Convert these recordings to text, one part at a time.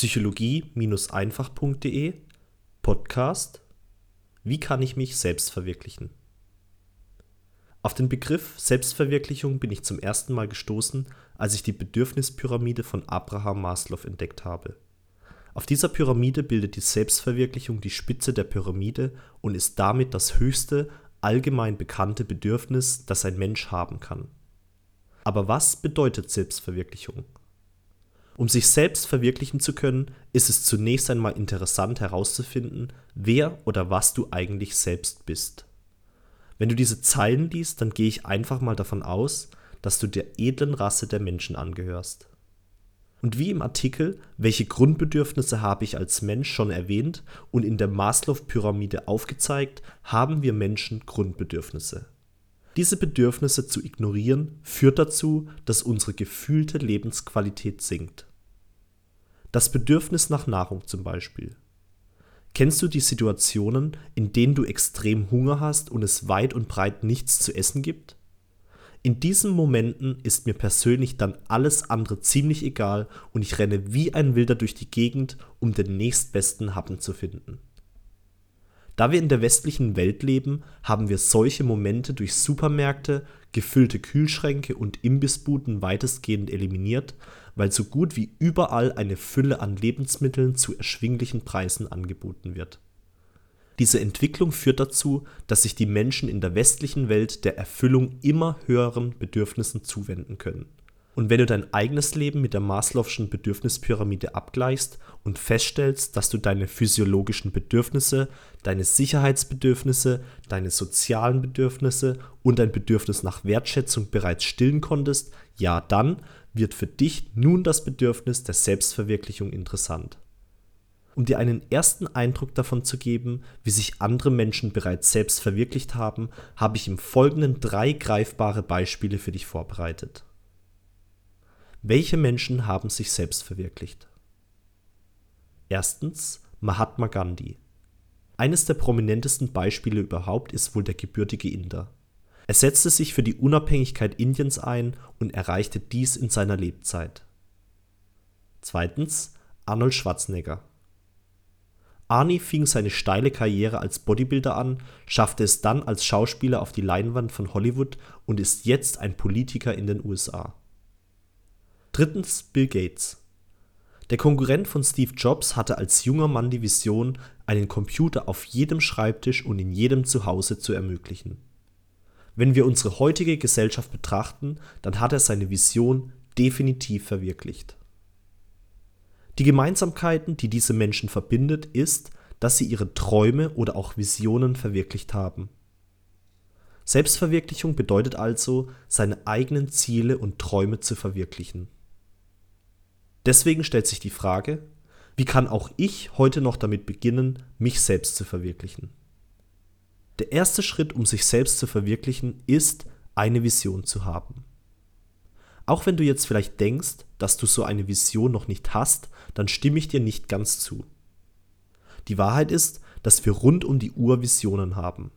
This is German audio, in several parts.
psychologie-einfach.de Podcast Wie kann ich mich selbst verwirklichen? Auf den Begriff Selbstverwirklichung bin ich zum ersten Mal gestoßen, als ich die Bedürfnispyramide von Abraham Maslow entdeckt habe. Auf dieser Pyramide bildet die Selbstverwirklichung die Spitze der Pyramide und ist damit das höchste allgemein bekannte Bedürfnis, das ein Mensch haben kann. Aber was bedeutet Selbstverwirklichung? Um sich selbst verwirklichen zu können, ist es zunächst einmal interessant herauszufinden, wer oder was du eigentlich selbst bist. Wenn du diese Zeilen liest, dann gehe ich einfach mal davon aus, dass du der edlen Rasse der Menschen angehörst. Und wie im Artikel Welche Grundbedürfnisse habe ich als Mensch schon erwähnt und in der Maslow-Pyramide aufgezeigt, haben wir Menschen Grundbedürfnisse. Diese Bedürfnisse zu ignorieren führt dazu, dass unsere gefühlte Lebensqualität sinkt. Das Bedürfnis nach Nahrung zum Beispiel. Kennst du die Situationen, in denen du extrem Hunger hast und es weit und breit nichts zu essen gibt? In diesen Momenten ist mir persönlich dann alles andere ziemlich egal und ich renne wie ein Wilder durch die Gegend, um den nächstbesten Happen zu finden. Da wir in der westlichen Welt leben, haben wir solche Momente durch Supermärkte, gefüllte Kühlschränke und Imbissbuden weitestgehend eliminiert, weil so gut wie überall eine Fülle an Lebensmitteln zu erschwinglichen Preisen angeboten wird. Diese Entwicklung führt dazu, dass sich die Menschen in der westlichen Welt der Erfüllung immer höheren Bedürfnissen zuwenden können und wenn du dein eigenes Leben mit der Maslow'schen Bedürfnispyramide abgleichst und feststellst, dass du deine physiologischen Bedürfnisse, deine Sicherheitsbedürfnisse, deine sozialen Bedürfnisse und dein Bedürfnis nach Wertschätzung bereits stillen konntest, ja dann wird für dich nun das Bedürfnis der Selbstverwirklichung interessant. Um dir einen ersten Eindruck davon zu geben, wie sich andere Menschen bereits selbst verwirklicht haben, habe ich im Folgenden drei greifbare Beispiele für dich vorbereitet. Welche Menschen haben sich selbst verwirklicht? Erstens Mahatma Gandhi. Eines der prominentesten Beispiele überhaupt ist wohl der gebürtige Inder. Er setzte sich für die Unabhängigkeit Indiens ein und erreichte dies in seiner Lebzeit. Zweitens Arnold Schwarzenegger. Arnie fing seine steile Karriere als Bodybuilder an, schaffte es dann als Schauspieler auf die Leinwand von Hollywood und ist jetzt ein Politiker in den USA. Drittens Bill Gates. Der Konkurrent von Steve Jobs hatte als junger Mann die Vision, einen Computer auf jedem Schreibtisch und in jedem Zuhause zu ermöglichen. Wenn wir unsere heutige Gesellschaft betrachten, dann hat er seine Vision definitiv verwirklicht. Die Gemeinsamkeiten, die diese Menschen verbindet, ist, dass sie ihre Träume oder auch Visionen verwirklicht haben. Selbstverwirklichung bedeutet also, seine eigenen Ziele und Träume zu verwirklichen. Deswegen stellt sich die Frage, wie kann auch ich heute noch damit beginnen, mich selbst zu verwirklichen? Der erste Schritt, um sich selbst zu verwirklichen, ist, eine Vision zu haben. Auch wenn du jetzt vielleicht denkst, dass du so eine Vision noch nicht hast, dann stimme ich dir nicht ganz zu. Die Wahrheit ist, dass wir rund um die Uhr Visionen haben.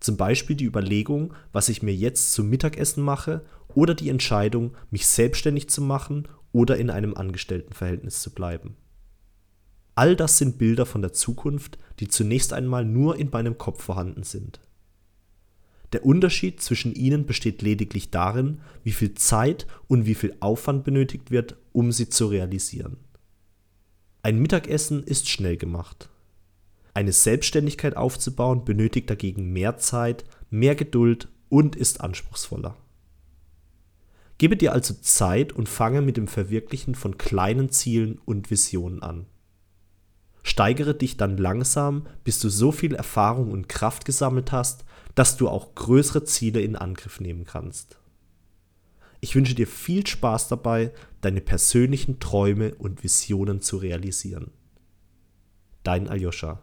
Zum Beispiel die Überlegung, was ich mir jetzt zum Mittagessen mache oder die Entscheidung, mich selbstständig zu machen oder in einem Angestelltenverhältnis zu bleiben. All das sind Bilder von der Zukunft, die zunächst einmal nur in meinem Kopf vorhanden sind. Der Unterschied zwischen ihnen besteht lediglich darin, wie viel Zeit und wie viel Aufwand benötigt wird, um sie zu realisieren. Ein Mittagessen ist schnell gemacht. Eine Selbstständigkeit aufzubauen benötigt dagegen mehr Zeit, mehr Geduld und ist anspruchsvoller. Gebe dir also Zeit und fange mit dem Verwirklichen von kleinen Zielen und Visionen an. Steigere dich dann langsam, bis du so viel Erfahrung und Kraft gesammelt hast, dass du auch größere Ziele in Angriff nehmen kannst. Ich wünsche dir viel Spaß dabei, deine persönlichen Träume und Visionen zu realisieren. Dein Aljoscha.